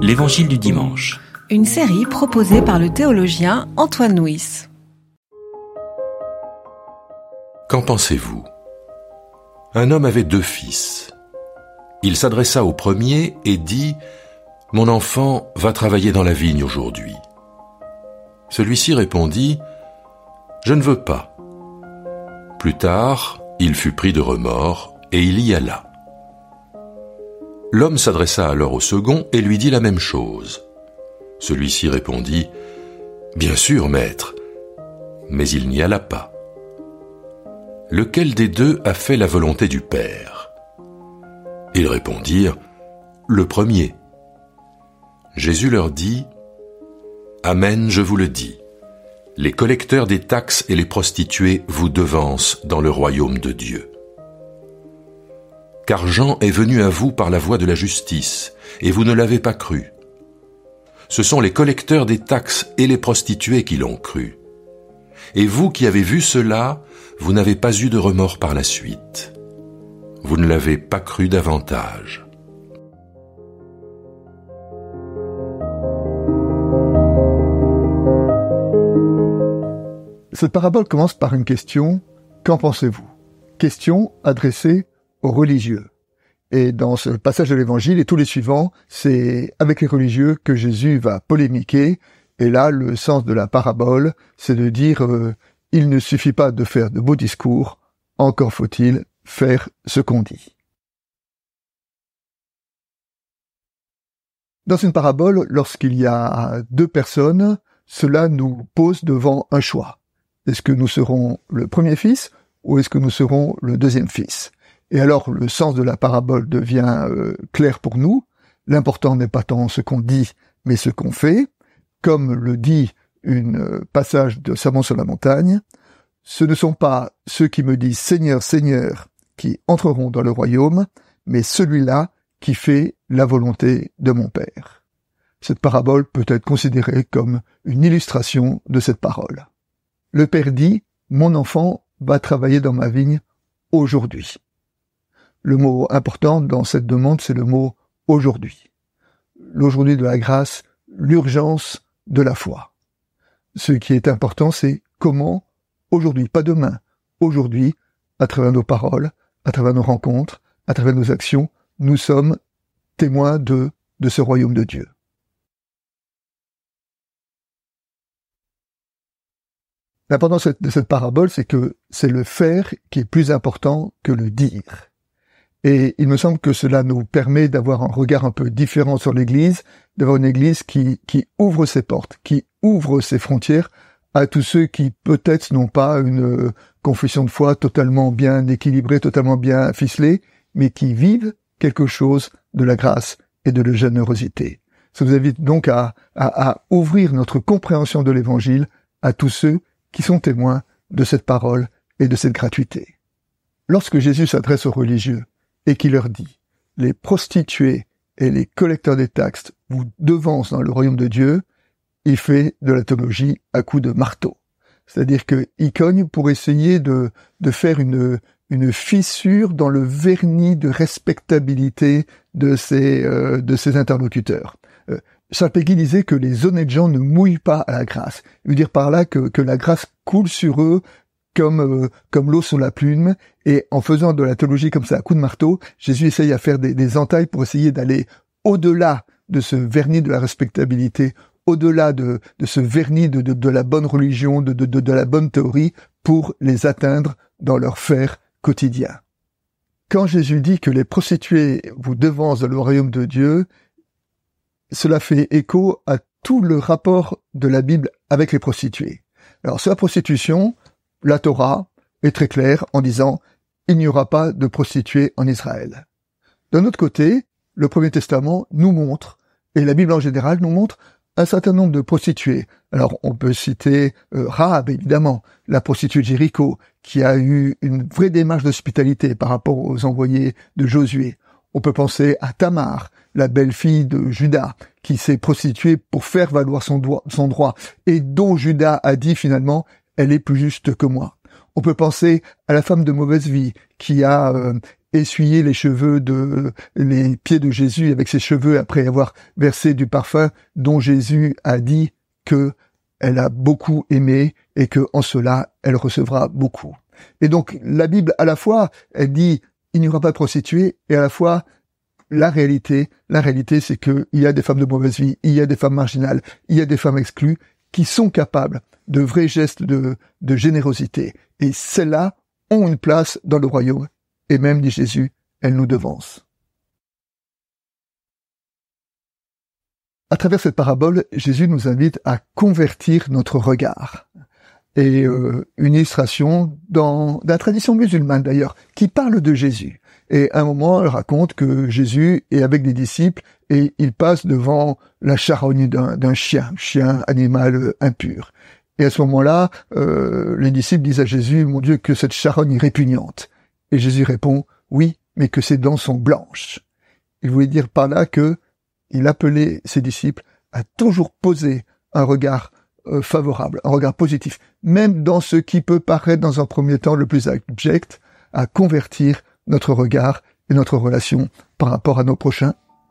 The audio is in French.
L'Évangile du dimanche. Une série proposée par le théologien Antoine Nuis. Qu'en pensez-vous? Un homme avait deux fils. Il s'adressa au premier et dit Mon enfant va travailler dans la vigne aujourd'hui. Celui-ci répondit Je ne veux pas. Plus tard, il fut pris de remords et il y alla. L'homme s'adressa alors au second et lui dit la même chose. Celui-ci répondit Bien sûr, maître, mais il n'y alla pas. Lequel des deux a fait la volonté du Père? Ils répondirent Le premier. Jésus leur dit Amen, je vous le dis. Les collecteurs des taxes et les prostituées vous devancent dans le royaume de Dieu car Jean est venu à vous par la voie de la justice, et vous ne l'avez pas cru. Ce sont les collecteurs des taxes et les prostituées qui l'ont cru. Et vous qui avez vu cela, vous n'avez pas eu de remords par la suite. Vous ne l'avez pas cru davantage. Cette parabole commence par une question. Qu'en pensez-vous? Question adressée religieux. Et dans ce passage de l'évangile et tous les suivants, c'est avec les religieux que Jésus va polémiquer. Et là, le sens de la parabole, c'est de dire, euh, il ne suffit pas de faire de beaux discours, encore faut-il faire ce qu'on dit. Dans une parabole, lorsqu'il y a deux personnes, cela nous pose devant un choix. Est-ce que nous serons le premier fils ou est-ce que nous serons le deuxième fils? Et alors le sens de la parabole devient euh, clair pour nous. L'important n'est pas tant ce qu'on dit, mais ce qu'on fait. Comme le dit une euh, passage de Sermon sur la montagne, ce ne sont pas ceux qui me disent Seigneur, Seigneur qui entreront dans le royaume, mais celui-là qui fait la volonté de mon Père. Cette parabole peut être considérée comme une illustration de cette parole. Le Père dit, Mon enfant va travailler dans ma vigne aujourd'hui. Le mot important dans cette demande, c'est le mot aujourd'hui. L'aujourd'hui de la grâce, l'urgence de la foi. Ce qui est important, c'est comment, aujourd'hui, pas demain, aujourd'hui, à travers nos paroles, à travers nos rencontres, à travers nos actions, nous sommes témoins de, ce royaume de Dieu. L'importance de cette parabole, c'est que c'est le faire qui est plus important que le dire. Et il me semble que cela nous permet d'avoir un regard un peu différent sur l'Église, d'avoir une Église qui, ouvre ses portes, qui ouvre ses frontières à tous ceux qui peut-être n'ont pas une euh, confession de foi totalement bien équilibrée, totalement bien ficelée, mais qui vivent quelque chose de la grâce et de la générosité. Ça vous invite donc à, à, à ouvrir notre compréhension de l'Évangile à tous ceux qui sont témoins de cette parole et de cette gratuité. Lorsque Jésus s'adresse aux religieux, et qui leur dit, les prostituées et les collecteurs des taxes vous devancent dans le royaume de Dieu, il fait de la théologie à coup de marteau. C'est-à-dire qu'il cogne pour essayer de, de faire une, une fissure dans le vernis de respectabilité de ses, euh, de ses interlocuteurs. Euh, Saint disait que les honnêtes gens ne mouillent pas à la grâce. Il veut dire par là que, que la grâce coule sur eux comme euh, comme l'eau sur la plume et en faisant de la théologie comme ça à coup de marteau, Jésus essaye à faire des, des entailles pour essayer d'aller au-delà de ce vernis de la respectabilité, au-delà de, de ce vernis de, de, de, la bonne religion, de, de, de la bonne théorie, pour les atteindre dans leur faire quotidien. Quand Jésus dit que les prostituées vous devancent dans le royaume de Dieu, cela fait écho à tout le rapport de la Bible avec les prostituées. Alors sur la prostitution, la Torah est très claire en disant il n'y aura pas de prostituées en Israël. D'un autre côté, le Premier Testament nous montre, et la Bible en général nous montre, un certain nombre de prostituées. Alors on peut citer euh, Rahab, évidemment, la prostituée de Jéricho, qui a eu une vraie démarche d'hospitalité par rapport aux envoyés de Josué. On peut penser à Tamar, la belle-fille de Judas, qui s'est prostituée pour faire valoir son, son droit, et dont Judas a dit finalement, elle est plus juste que moi. On peut penser à la femme de mauvaise vie qui a euh, essuyer les cheveux de les pieds de Jésus avec ses cheveux après avoir versé du parfum dont Jésus a dit que elle a beaucoup aimé et que en cela elle recevra beaucoup. Et donc la Bible à la fois elle dit il n'y aura pas de prostituées et à la fois la réalité, la réalité c'est que il y a des femmes de mauvaise vie, il y a des femmes marginales, il y a des femmes exclues qui sont capables de vrais gestes de, générosité. Et celles-là ont une place dans le royaume. Et même, dit Jésus, elles nous devancent. À travers cette parabole, Jésus nous invite à convertir notre regard. Et euh, une illustration dans, la tradition musulmane d'ailleurs, qui parle de Jésus. Et à un moment, elle raconte que Jésus est avec des disciples et il passe devant la charogne d'un chien, chien animal euh, impur. Et à ce moment-là, euh, les disciples disent à Jésus, mon Dieu, que cette charogne est répugnante. Et Jésus répond, oui, mais que ses dents sont blanches. Il voulait dire par là que il appelait ses disciples à toujours poser un regard euh, favorable, un regard positif, même dans ce qui peut paraître dans un premier temps le plus abject, à convertir notre regard et notre relation par rapport à nos prochains,